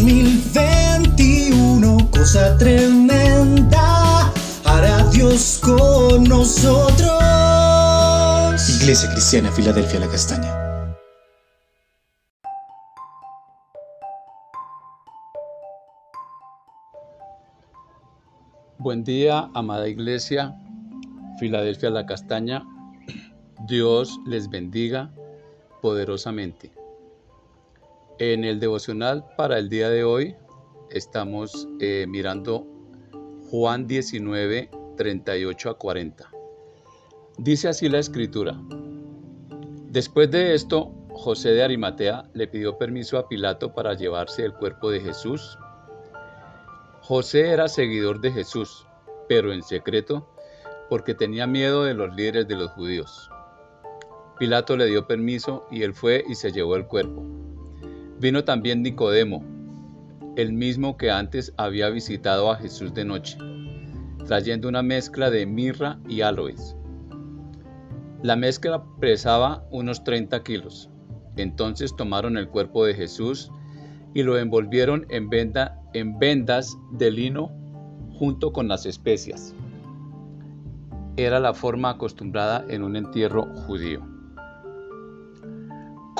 2021, cosa tremenda, hará Dios con nosotros. Iglesia Cristiana, Filadelfia, la Castaña. Buen día, amada Iglesia, Filadelfia, la Castaña. Dios les bendiga poderosamente. En el devocional para el día de hoy estamos eh, mirando Juan 19, 38 a 40. Dice así la escritura. Después de esto, José de Arimatea le pidió permiso a Pilato para llevarse el cuerpo de Jesús. José era seguidor de Jesús, pero en secreto, porque tenía miedo de los líderes de los judíos. Pilato le dio permiso y él fue y se llevó el cuerpo. Vino también Nicodemo, el mismo que antes había visitado a Jesús de noche, trayendo una mezcla de mirra y aloes. La mezcla pesaba unos 30 kilos. Entonces tomaron el cuerpo de Jesús y lo envolvieron en, en vendas de lino junto con las especias. Era la forma acostumbrada en un entierro judío.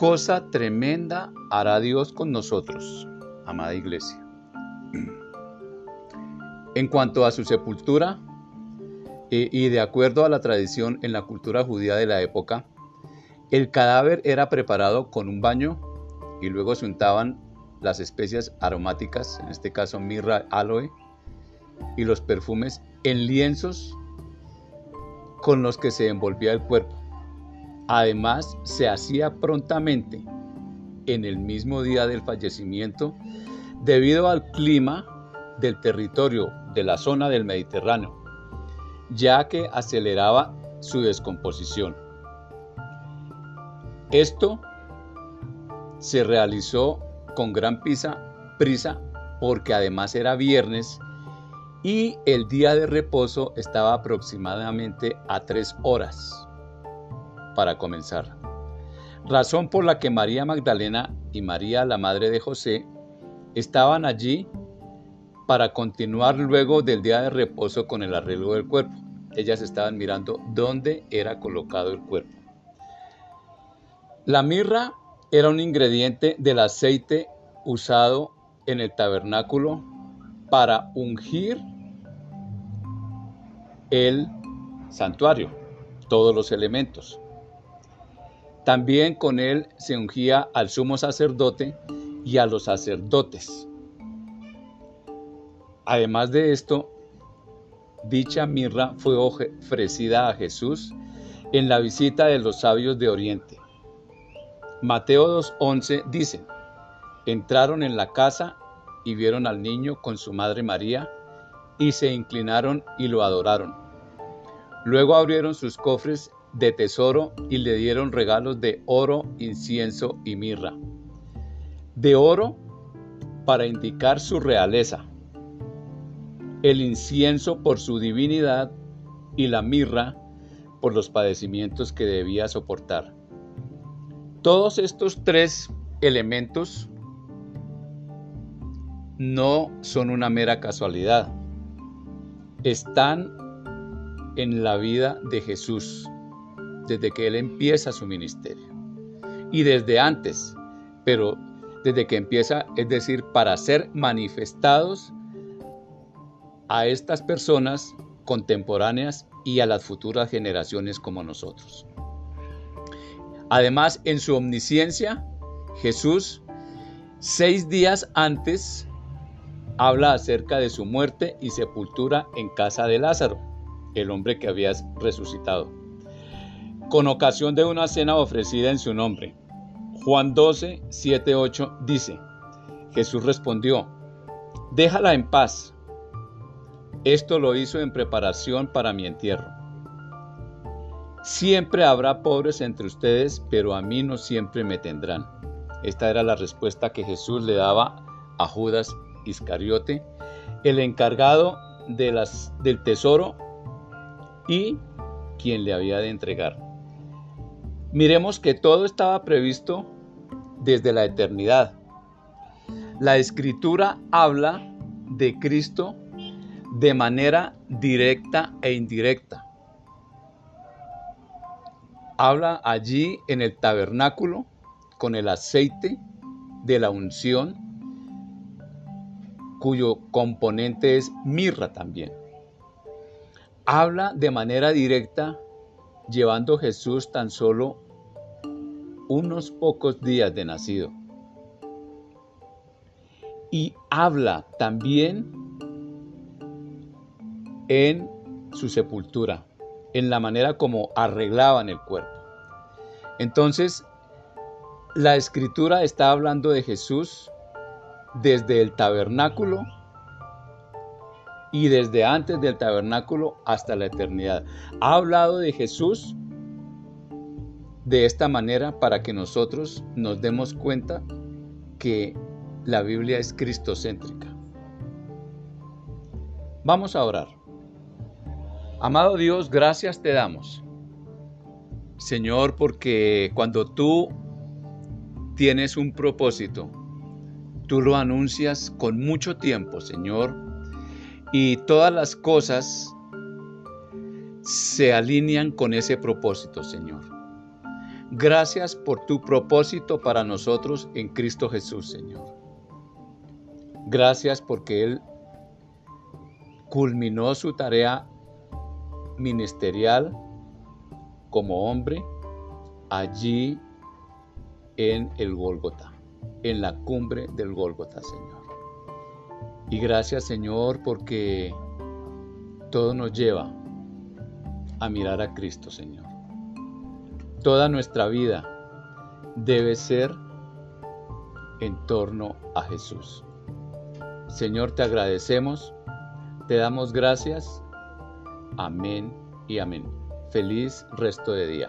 Cosa tremenda hará Dios con nosotros, amada iglesia. En cuanto a su sepultura, y de acuerdo a la tradición en la cultura judía de la época, el cadáver era preparado con un baño y luego se untaban las especias aromáticas, en este caso mirra, aloe, y los perfumes en lienzos con los que se envolvía el cuerpo. Además, se hacía prontamente en el mismo día del fallecimiento debido al clima del territorio de la zona del Mediterráneo, ya que aceleraba su descomposición. Esto se realizó con gran prisa, prisa porque además era viernes y el día de reposo estaba aproximadamente a tres horas para comenzar. Razón por la que María Magdalena y María, la madre de José, estaban allí para continuar luego del día de reposo con el arreglo del cuerpo. Ellas estaban mirando dónde era colocado el cuerpo. La mirra era un ingrediente del aceite usado en el tabernáculo para ungir el santuario, todos los elementos. También con él se ungía al sumo sacerdote y a los sacerdotes. Además de esto, dicha mirra fue ofrecida a Jesús en la visita de los sabios de Oriente. Mateo 2.11 dice, entraron en la casa y vieron al niño con su madre María y se inclinaron y lo adoraron. Luego abrieron sus cofres de tesoro y le dieron regalos de oro, incienso y mirra. De oro para indicar su realeza, el incienso por su divinidad y la mirra por los padecimientos que debía soportar. Todos estos tres elementos no son una mera casualidad. Están en la vida de Jesús desde que Él empieza su ministerio. Y desde antes, pero desde que empieza, es decir, para ser manifestados a estas personas contemporáneas y a las futuras generaciones como nosotros. Además, en su omnisciencia, Jesús, seis días antes, habla acerca de su muerte y sepultura en casa de Lázaro, el hombre que había resucitado con ocasión de una cena ofrecida en su nombre. Juan 12, 7, 8 dice, Jesús respondió, déjala en paz. Esto lo hizo en preparación para mi entierro. Siempre habrá pobres entre ustedes, pero a mí no siempre me tendrán. Esta era la respuesta que Jesús le daba a Judas Iscariote, el encargado del tesoro y quien le había de entregar. Miremos que todo estaba previsto desde la eternidad. La escritura habla de Cristo de manera directa e indirecta. Habla allí en el tabernáculo con el aceite de la unción, cuyo componente es mirra también. Habla de manera directa llevando Jesús tan solo unos pocos días de nacido. Y habla también en su sepultura, en la manera como arreglaban el cuerpo. Entonces, la escritura está hablando de Jesús desde el tabernáculo y desde antes del tabernáculo hasta la eternidad. Ha hablado de Jesús de esta manera para que nosotros nos demos cuenta que la Biblia es cristocéntrica. Vamos a orar. Amado Dios, gracias te damos. Señor, porque cuando tú tienes un propósito, tú lo anuncias con mucho tiempo, Señor, y todas las cosas se alinean con ese propósito, Señor. Gracias por tu propósito para nosotros en Cristo Jesús, Señor. Gracias porque Él culminó su tarea ministerial como hombre allí en el Gólgota, en la cumbre del Gólgota, Señor. Y gracias, Señor, porque todo nos lleva a mirar a Cristo, Señor. Toda nuestra vida debe ser en torno a Jesús. Señor, te agradecemos, te damos gracias. Amén y amén. Feliz resto de día.